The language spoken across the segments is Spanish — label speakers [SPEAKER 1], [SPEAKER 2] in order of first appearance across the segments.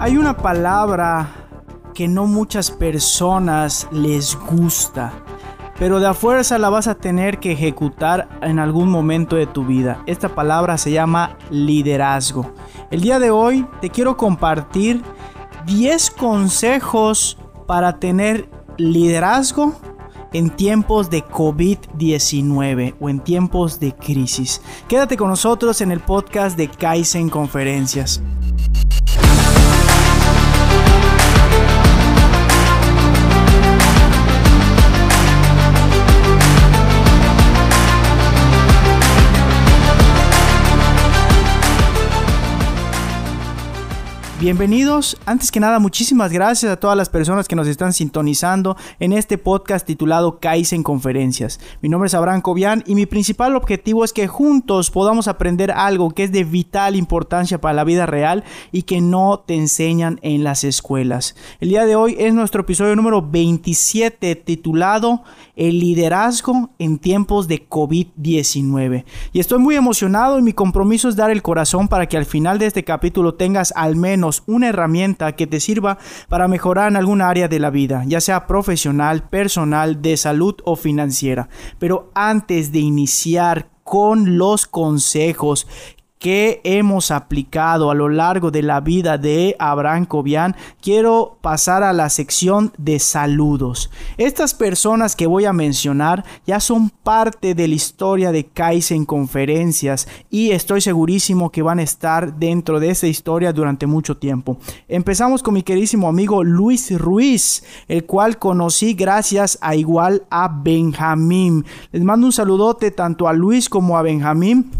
[SPEAKER 1] Hay una palabra que no muchas personas les gusta, pero de a fuerza la vas a tener que ejecutar en algún momento de tu vida. Esta palabra se llama liderazgo. El día de hoy te quiero compartir 10 consejos para tener liderazgo en tiempos de COVID-19 o en tiempos de crisis. Quédate con nosotros en el podcast de Kaizen Conferencias. Bienvenidos. Antes que nada, muchísimas gracias a todas las personas que nos están sintonizando en este podcast titulado Kaizen Conferencias. Mi nombre es Abraham Cobian y mi principal objetivo es que juntos podamos aprender algo que es de vital importancia para la vida real y que no te enseñan en las escuelas. El día de hoy es nuestro episodio número 27 titulado El liderazgo en tiempos de COVID-19. Y estoy muy emocionado y mi compromiso es dar el corazón para que al final de este capítulo tengas al menos una herramienta que te sirva para mejorar en alguna área de la vida, ya sea profesional, personal, de salud o financiera. Pero antes de iniciar con los consejos que hemos aplicado a lo largo de la vida de Abraham Cobian, quiero pasar a la sección de saludos. Estas personas que voy a mencionar ya son parte de la historia de Kaizen Conferencias y estoy segurísimo que van a estar dentro de esa historia durante mucho tiempo. Empezamos con mi queridísimo amigo Luis Ruiz, el cual conocí gracias a igual a Benjamín. Les mando un saludote tanto a Luis como a Benjamín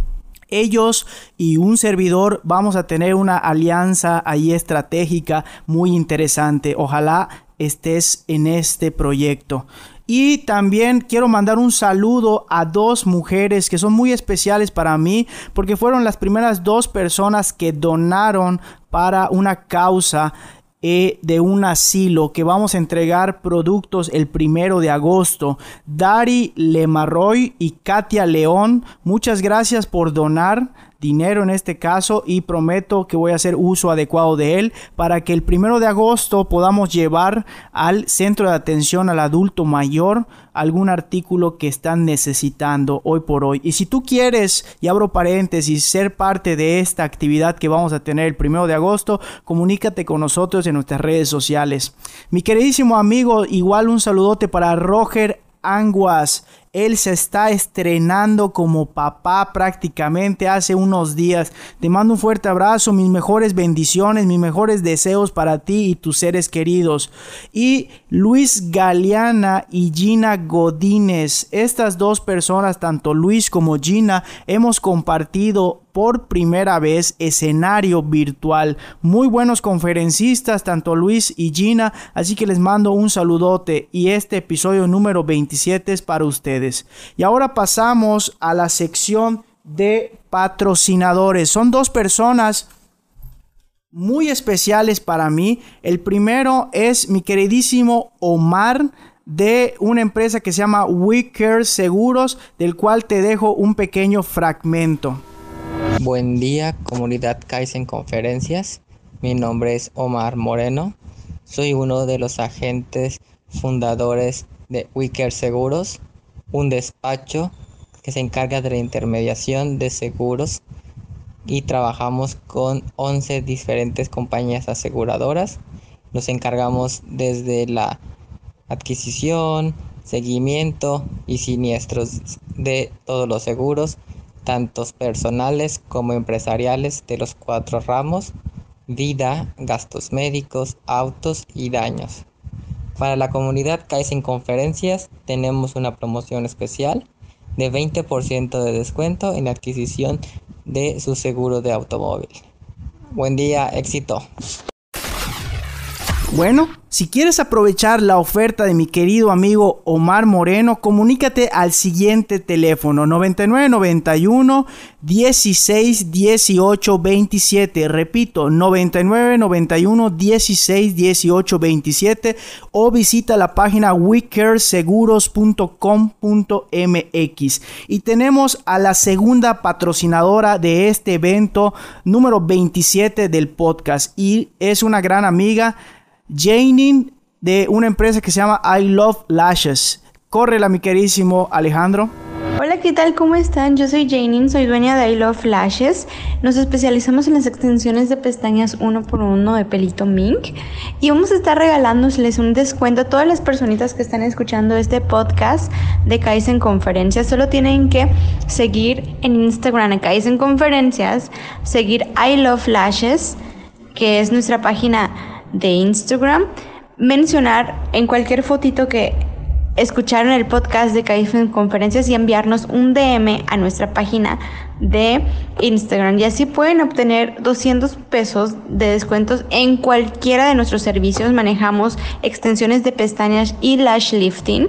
[SPEAKER 1] ellos y un servidor vamos a tener una alianza ahí estratégica muy interesante. Ojalá estés en este proyecto. Y también quiero mandar un saludo a dos mujeres que son muy especiales para mí porque fueron las primeras dos personas que donaron para una causa e de un asilo que vamos a entregar productos el primero de agosto. Dari Lemarroy y Katia León, muchas gracias por donar dinero en este caso y prometo que voy a hacer uso adecuado de él para que el primero de agosto podamos llevar al centro de atención al adulto mayor algún artículo que están necesitando hoy por hoy. Y si tú quieres, y abro paréntesis, ser parte de esta actividad que vamos a tener el primero de agosto, comunícate con nosotros en nuestras redes sociales. Mi queridísimo amigo, igual un saludote para Roger Anguas. Él se está estrenando como papá prácticamente hace unos días. Te mando un fuerte abrazo, mis mejores bendiciones, mis mejores deseos para ti y tus seres queridos. Y Luis Galeana y Gina Godínez. Estas dos personas, tanto Luis como Gina, hemos compartido por primera vez escenario virtual. Muy buenos conferencistas, tanto Luis y Gina, así que les mando un saludote y este episodio número 27 es para ustedes. Y ahora pasamos a la sección de patrocinadores. Son dos personas muy especiales para mí. El primero es mi queridísimo Omar de una empresa que se llama Wicker Seguros, del cual te dejo un pequeño fragmento.
[SPEAKER 2] Buen día, comunidad Kaizen Conferencias. Mi nombre es Omar Moreno. Soy uno de los agentes fundadores de Wicker Seguros, un despacho que se encarga de la intermediación de seguros y trabajamos con 11 diferentes compañías aseguradoras. Nos encargamos desde la adquisición, seguimiento y siniestros de todos los seguros tantos personales como empresariales de los cuatro ramos, vida, gastos médicos, autos y daños. Para la comunidad Kaizen Conferencias tenemos una promoción especial de 20% de descuento en adquisición de su seguro de automóvil. Buen día, éxito.
[SPEAKER 1] Bueno, si quieres aprovechar la oferta de mi querido amigo Omar Moreno, comunícate al siguiente teléfono 9991 16 18 27. Repito, 9991 16 18 27 o visita la página wicareseguros.com.mx. Y tenemos a la segunda patrocinadora de este evento número 27 del podcast y es una gran amiga Janine de una empresa que se llama I Love Lashes. Córrela, mi queridísimo Alejandro.
[SPEAKER 3] Hola, ¿qué tal? ¿Cómo están? Yo soy Janine, soy dueña de I Love Lashes. Nos especializamos en las extensiones de pestañas uno por uno de pelito mink y vamos a estar regalándoles un descuento a todas las personitas que están escuchando este podcast de Kaizen Conferencias. Solo tienen que seguir en Instagram a Kaizen Conferencias, seguir I Love Lashes, que es nuestra página de Instagram, mencionar en cualquier fotito que escucharon el podcast de Kaizen Conferencias y enviarnos un DM a nuestra página de Instagram. Y así pueden obtener 200 pesos de descuentos en cualquiera de nuestros servicios. Manejamos extensiones de pestañas y lash lifting.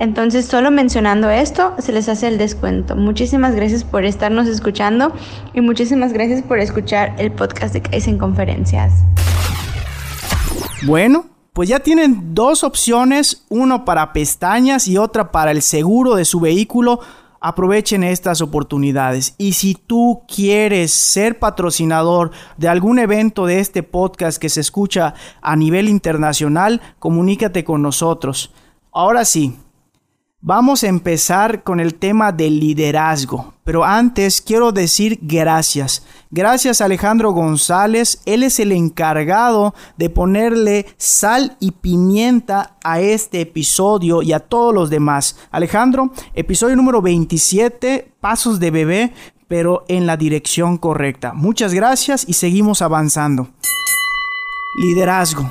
[SPEAKER 3] Entonces, solo mencionando esto, se les hace el descuento. Muchísimas gracias por estarnos escuchando y muchísimas gracias por escuchar el podcast de Kaizen Conferencias.
[SPEAKER 1] Bueno, pues ya tienen dos opciones, uno para pestañas y otra para el seguro de su vehículo. Aprovechen estas oportunidades. Y si tú quieres ser patrocinador de algún evento de este podcast que se escucha a nivel internacional, comunícate con nosotros. Ahora sí, Vamos a empezar con el tema del liderazgo, pero antes quiero decir gracias. Gracias a Alejandro González, él es el encargado de ponerle sal y pimienta a este episodio y a todos los demás. Alejandro, episodio número 27, Pasos de Bebé, pero en la dirección correcta. Muchas gracias y seguimos avanzando. Liderazgo.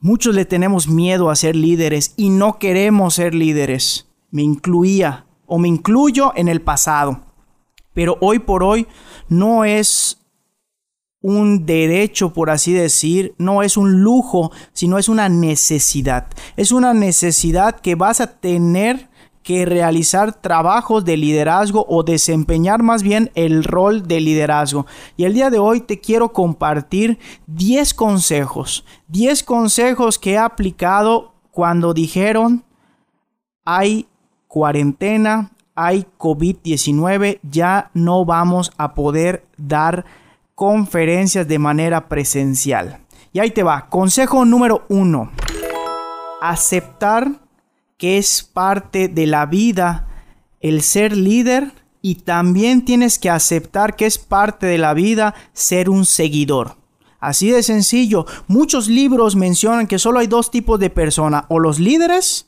[SPEAKER 1] Muchos le tenemos miedo a ser líderes y no queremos ser líderes me incluía o me incluyo en el pasado. Pero hoy por hoy no es un derecho, por así decir, no es un lujo, sino es una necesidad. Es una necesidad que vas a tener que realizar trabajos de liderazgo o desempeñar más bien el rol de liderazgo. Y el día de hoy te quiero compartir 10 consejos, 10 consejos que he aplicado cuando dijeron hay cuarentena, hay COVID-19, ya no vamos a poder dar conferencias de manera presencial. Y ahí te va. Consejo número uno. Aceptar que es parte de la vida el ser líder y también tienes que aceptar que es parte de la vida ser un seguidor. Así de sencillo. Muchos libros mencionan que solo hay dos tipos de personas, o los líderes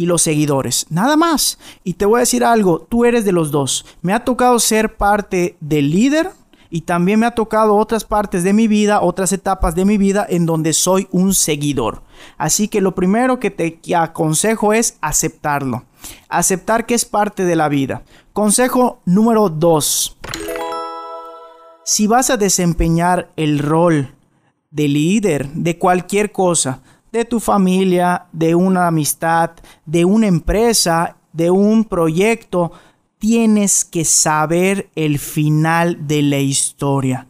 [SPEAKER 1] y los seguidores. Nada más. Y te voy a decir algo, tú eres de los dos. Me ha tocado ser parte del líder y también me ha tocado otras partes de mi vida, otras etapas de mi vida en donde soy un seguidor. Así que lo primero que te aconsejo es aceptarlo. Aceptar que es parte de la vida. Consejo número 2. Si vas a desempeñar el rol de líder de cualquier cosa, de tu familia, de una amistad, de una empresa, de un proyecto, tienes que saber el final de la historia.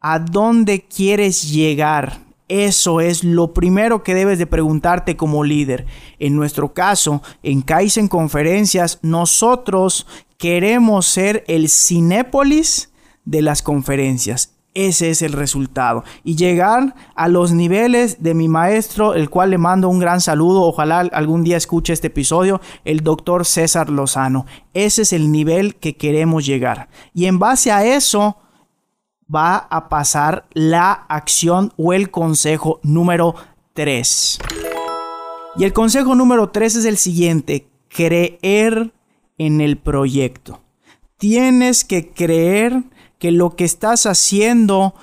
[SPEAKER 1] ¿A dónde quieres llegar? Eso es lo primero que debes de preguntarte como líder. En nuestro caso, en Kaizen Conferencias, nosotros queremos ser el Cinépolis de las conferencias. Ese es el resultado. Y llegar a los niveles de mi maestro, el cual le mando un gran saludo. Ojalá algún día escuche este episodio, el doctor César Lozano. Ese es el nivel que queremos llegar. Y en base a eso va a pasar la acción o el consejo número 3. Y el consejo número 3 es el siguiente. Creer en el proyecto. Tienes que creer que lo que estás haciendo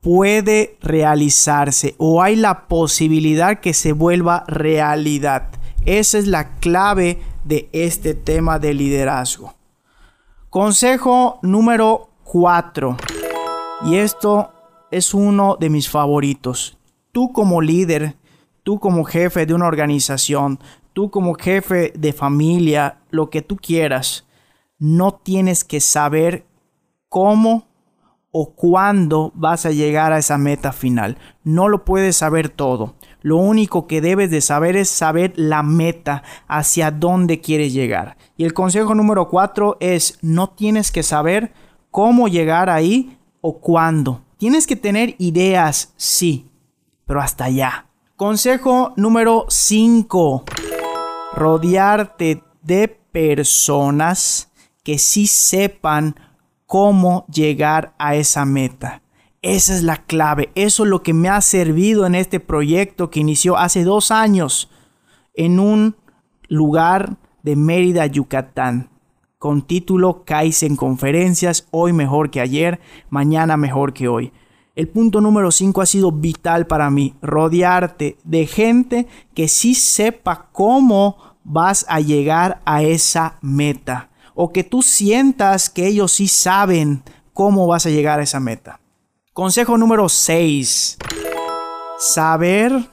[SPEAKER 1] puede realizarse o hay la posibilidad que se vuelva realidad. Esa es la clave de este tema de liderazgo. Consejo número 4. Y esto es uno de mis favoritos. tú como líder, tú como jefe de una organización, tú como jefe de familia, lo que tú quieras, no tienes que saber cómo o cuándo vas a llegar a esa meta final. No lo puedes saber todo. Lo único que debes de saber es saber la meta, hacia dónde quieres llegar. Y el consejo número cuatro es no tienes que saber cómo llegar ahí o cuándo. Tienes que tener ideas, sí, pero hasta allá. Consejo número 5. Rodearte de personas que sí sepan cómo llegar a esa meta. Esa es la clave. Eso es lo que me ha servido en este proyecto que inició hace dos años en un lugar de Mérida, Yucatán, con título Kaizen Conferencias, hoy mejor que ayer, mañana mejor que hoy. El punto número 5 ha sido vital para mí, rodearte de gente que sí sepa cómo vas a llegar a esa meta o que tú sientas que ellos sí saben cómo vas a llegar a esa meta. Consejo número 6. Saber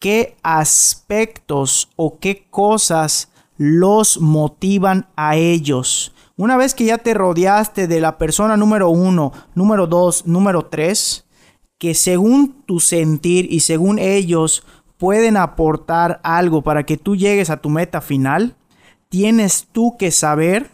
[SPEAKER 1] qué aspectos o qué cosas los motivan a ellos. Una vez que ya te rodeaste de la persona número uno, número dos, número tres, que según tu sentir y según ellos pueden aportar algo para que tú llegues a tu meta final, tienes tú que saber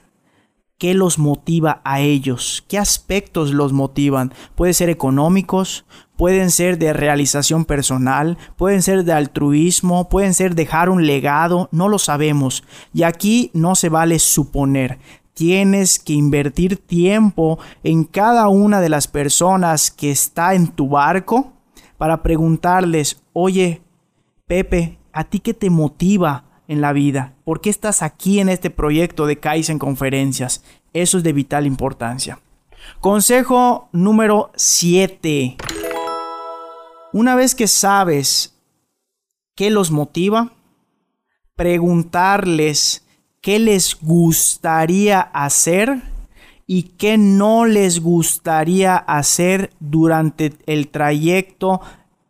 [SPEAKER 1] qué los motiva a ellos, qué aspectos los motivan. Puede ser económicos, pueden ser de realización personal, pueden ser de altruismo, pueden ser dejar un legado, no lo sabemos. Y aquí no se vale suponer. Tienes que invertir tiempo en cada una de las personas que está en tu barco para preguntarles, oye, Pepe, ¿a ti qué te motiva en la vida? ¿Por qué estás aquí en este proyecto de Kaizen Conferencias? Eso es de vital importancia. Consejo número 7. Una vez que sabes qué los motiva, preguntarles qué les gustaría hacer y qué no les gustaría hacer durante el trayecto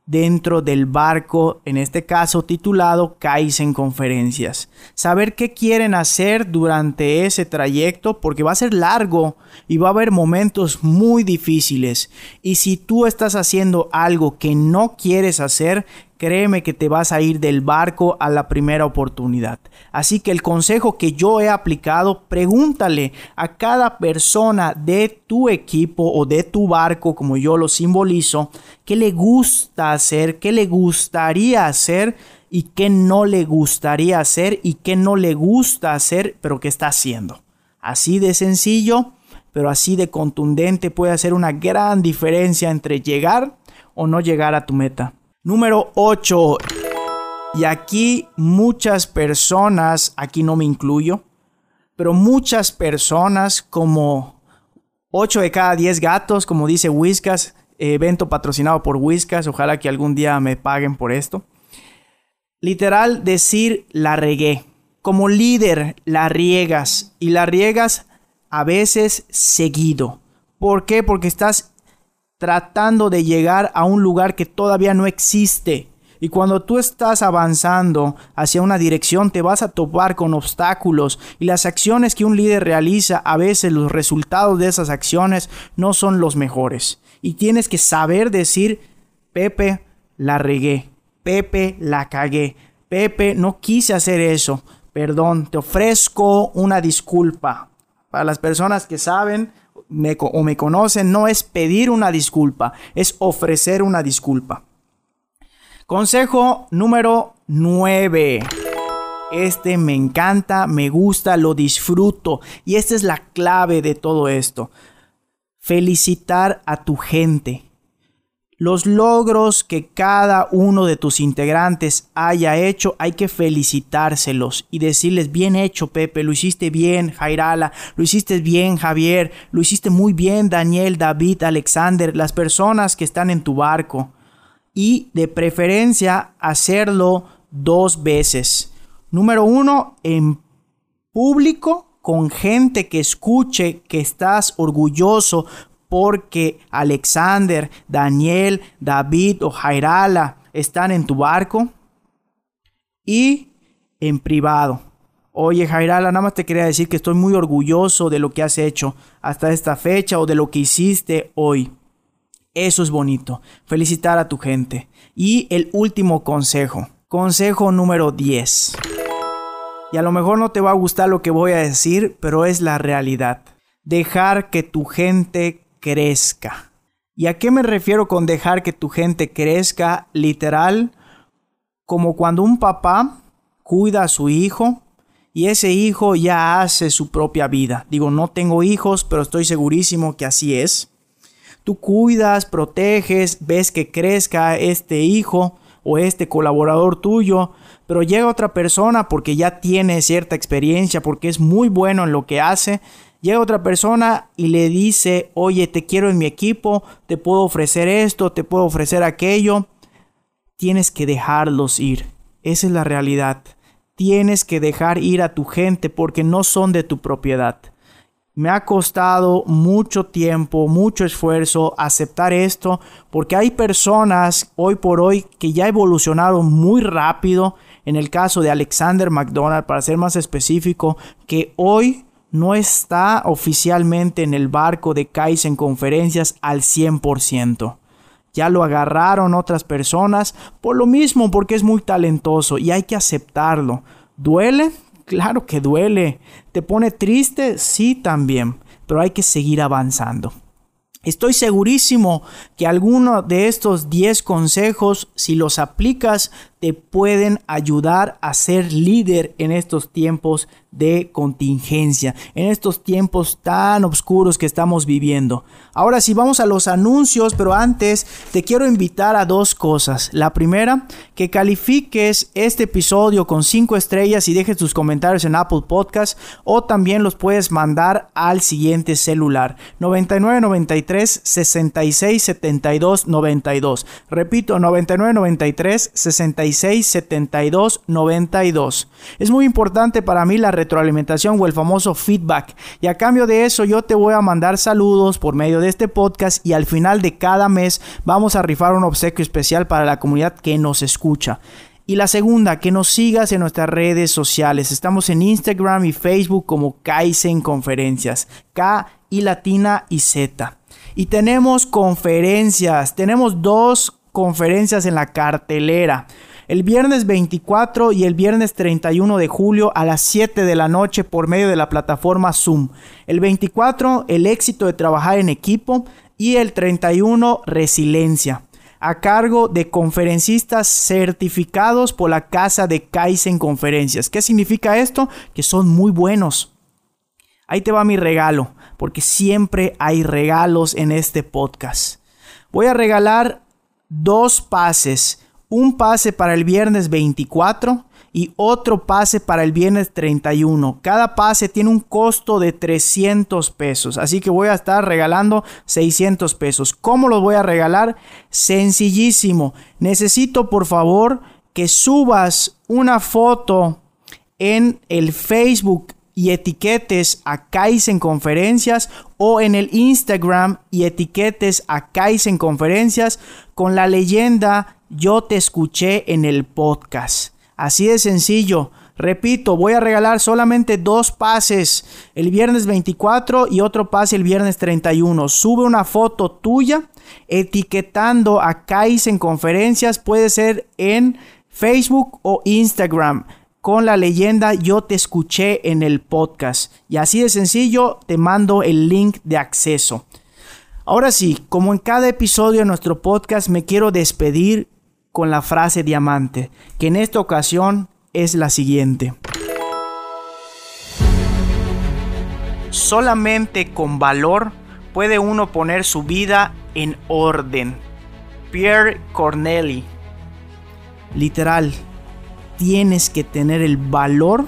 [SPEAKER 1] dentro del barco, en este caso titulado Kaizen Conferencias. Saber qué quieren hacer durante ese trayecto porque va a ser largo y va a haber momentos muy difíciles. Y si tú estás haciendo algo que no quieres hacer, créeme que te vas a ir del barco a la primera oportunidad. Así que el consejo que yo he aplicado, pregúntale a cada persona de tu equipo o de tu barco, como yo lo simbolizo, qué le gusta hacer, qué le gustaría hacer y qué no le gustaría hacer y qué no le gusta hacer, pero qué está haciendo. Así de sencillo, pero así de contundente puede hacer una gran diferencia entre llegar o no llegar a tu meta. Número 8. Y aquí muchas personas, aquí no me incluyo, pero muchas personas como 8 de cada 10 gatos, como dice Whiskas, evento patrocinado por Whiskas, ojalá que algún día me paguen por esto. Literal decir la regué. Como líder la riegas y la riegas a veces seguido. ¿Por qué? Porque estás tratando de llegar a un lugar que todavía no existe. Y cuando tú estás avanzando hacia una dirección te vas a topar con obstáculos y las acciones que un líder realiza, a veces los resultados de esas acciones no son los mejores. Y tienes que saber decir, Pepe, la regué, Pepe, la cagué, Pepe, no quise hacer eso, perdón, te ofrezco una disculpa. Para las personas que saben, o me conocen, no es pedir una disculpa, es ofrecer una disculpa. Consejo número 9. Este me encanta, me gusta, lo disfruto. Y esta es la clave de todo esto. Felicitar a tu gente. Los logros que cada uno de tus integrantes haya hecho, hay que felicitárselos y decirles, bien hecho Pepe, lo hiciste bien Jairala, lo hiciste bien Javier, lo hiciste muy bien Daniel, David, Alexander, las personas que están en tu barco. Y de preferencia hacerlo dos veces. Número uno, en público, con gente que escuche que estás orgulloso porque Alexander, Daniel, David o Jairala están en tu barco. Y en privado. Oye Jairala, nada más te quería decir que estoy muy orgulloso de lo que has hecho hasta esta fecha o de lo que hiciste hoy. Eso es bonito. Felicitar a tu gente. Y el último consejo. Consejo número 10. Y a lo mejor no te va a gustar lo que voy a decir, pero es la realidad. Dejar que tu gente crezca. ¿Y a qué me refiero con dejar que tu gente crezca? Literal, como cuando un papá cuida a su hijo y ese hijo ya hace su propia vida. Digo, no tengo hijos, pero estoy segurísimo que así es. Tú cuidas, proteges, ves que crezca este hijo o este colaborador tuyo, pero llega otra persona porque ya tiene cierta experiencia, porque es muy bueno en lo que hace Llega otra persona y le dice, oye, te quiero en mi equipo, te puedo ofrecer esto, te puedo ofrecer aquello. Tienes que dejarlos ir. Esa es la realidad. Tienes que dejar ir a tu gente porque no son de tu propiedad. Me ha costado mucho tiempo, mucho esfuerzo aceptar esto porque hay personas hoy por hoy que ya evolucionaron muy rápido. En el caso de Alexander McDonald, para ser más específico, que hoy no está oficialmente en el barco de Kaizen Conferencias al 100%. Ya lo agarraron otras personas por lo mismo, porque es muy talentoso y hay que aceptarlo. ¿Duele? Claro que duele. ¿Te pone triste? Sí también, pero hay que seguir avanzando. Estoy segurísimo que alguno de estos 10 consejos, si los aplicas, te pueden ayudar a ser líder en estos tiempos de contingencia, en estos tiempos tan oscuros que estamos viviendo. Ahora sí, vamos a los anuncios, pero antes te quiero invitar a dos cosas. La primera, que califiques este episodio con 5 estrellas y dejes tus comentarios en Apple Podcast o también los puedes mandar al siguiente celular 9993 66 72 92. Repito, 9993 66 72 92. Es muy importante para mí la retroalimentación o el famoso feedback. Y a cambio de eso yo te voy a mandar saludos por medio de este podcast y al final de cada mes vamos a rifar un obsequio especial para la comunidad que nos escucha. Y la segunda, que nos sigas en nuestras redes sociales. Estamos en Instagram y Facebook como Kaizen Conferencias. K y latina y Z. Y tenemos conferencias. Tenemos dos conferencias en la cartelera el viernes 24 y el viernes 31 de julio a las 7 de la noche por medio de la plataforma Zoom. El 24, el éxito de trabajar en equipo y el 31, resiliencia a cargo de conferencistas certificados por la casa de Kaizen Conferencias. ¿Qué significa esto? Que son muy buenos. Ahí te va mi regalo, porque siempre hay regalos en este podcast. Voy a regalar dos pases un pase para el viernes 24 y otro pase para el viernes 31. Cada pase tiene un costo de 300 pesos, así que voy a estar regalando 600 pesos. ¿Cómo los voy a regalar? Sencillísimo. Necesito por favor que subas una foto en el Facebook y etiquetes a Kaizen Conferencias o en el Instagram y etiquetes a Kaizen Conferencias con la leyenda yo te escuché en el podcast. Así de sencillo. Repito, voy a regalar solamente dos pases el viernes 24 y otro pase el viernes 31. Sube una foto tuya etiquetando a en Conferencias. Puede ser en Facebook o Instagram con la leyenda Yo te escuché en el podcast. Y así de sencillo te mando el link de acceso. Ahora sí, como en cada episodio de nuestro podcast me quiero despedir con la frase diamante, que en esta ocasión es la siguiente. Solamente con valor puede uno poner su vida en orden. Pierre Corneli. Literal, tienes que tener el valor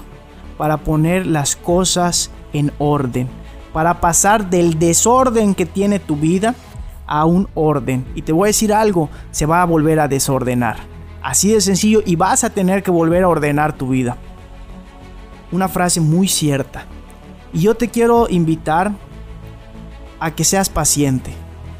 [SPEAKER 1] para poner las cosas en orden, para pasar del desorden que tiene tu vida a un orden. Y te voy a decir algo, se va a volver a desordenar. Así de sencillo y vas a tener que volver a ordenar tu vida. Una frase muy cierta. Y yo te quiero invitar a que seas paciente.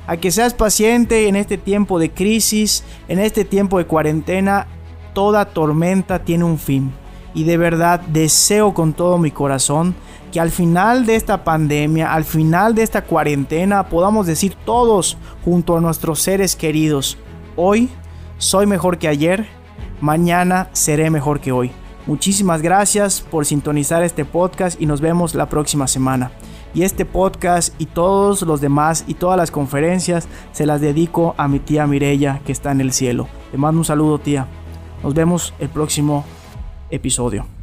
[SPEAKER 1] A que seas paciente en este tiempo de crisis, en este tiempo de cuarentena. Toda tormenta tiene un fin. Y de verdad deseo con todo mi corazón que al final de esta pandemia, al final de esta cuarentena, podamos decir todos junto a nuestros seres queridos, hoy soy mejor que ayer, mañana seré mejor que hoy. Muchísimas gracias por sintonizar este podcast y nos vemos la próxima semana. Y este podcast y todos los demás y todas las conferencias se las dedico a mi tía Mirella que está en el cielo. Te mando un saludo tía. Nos vemos el próximo episodio.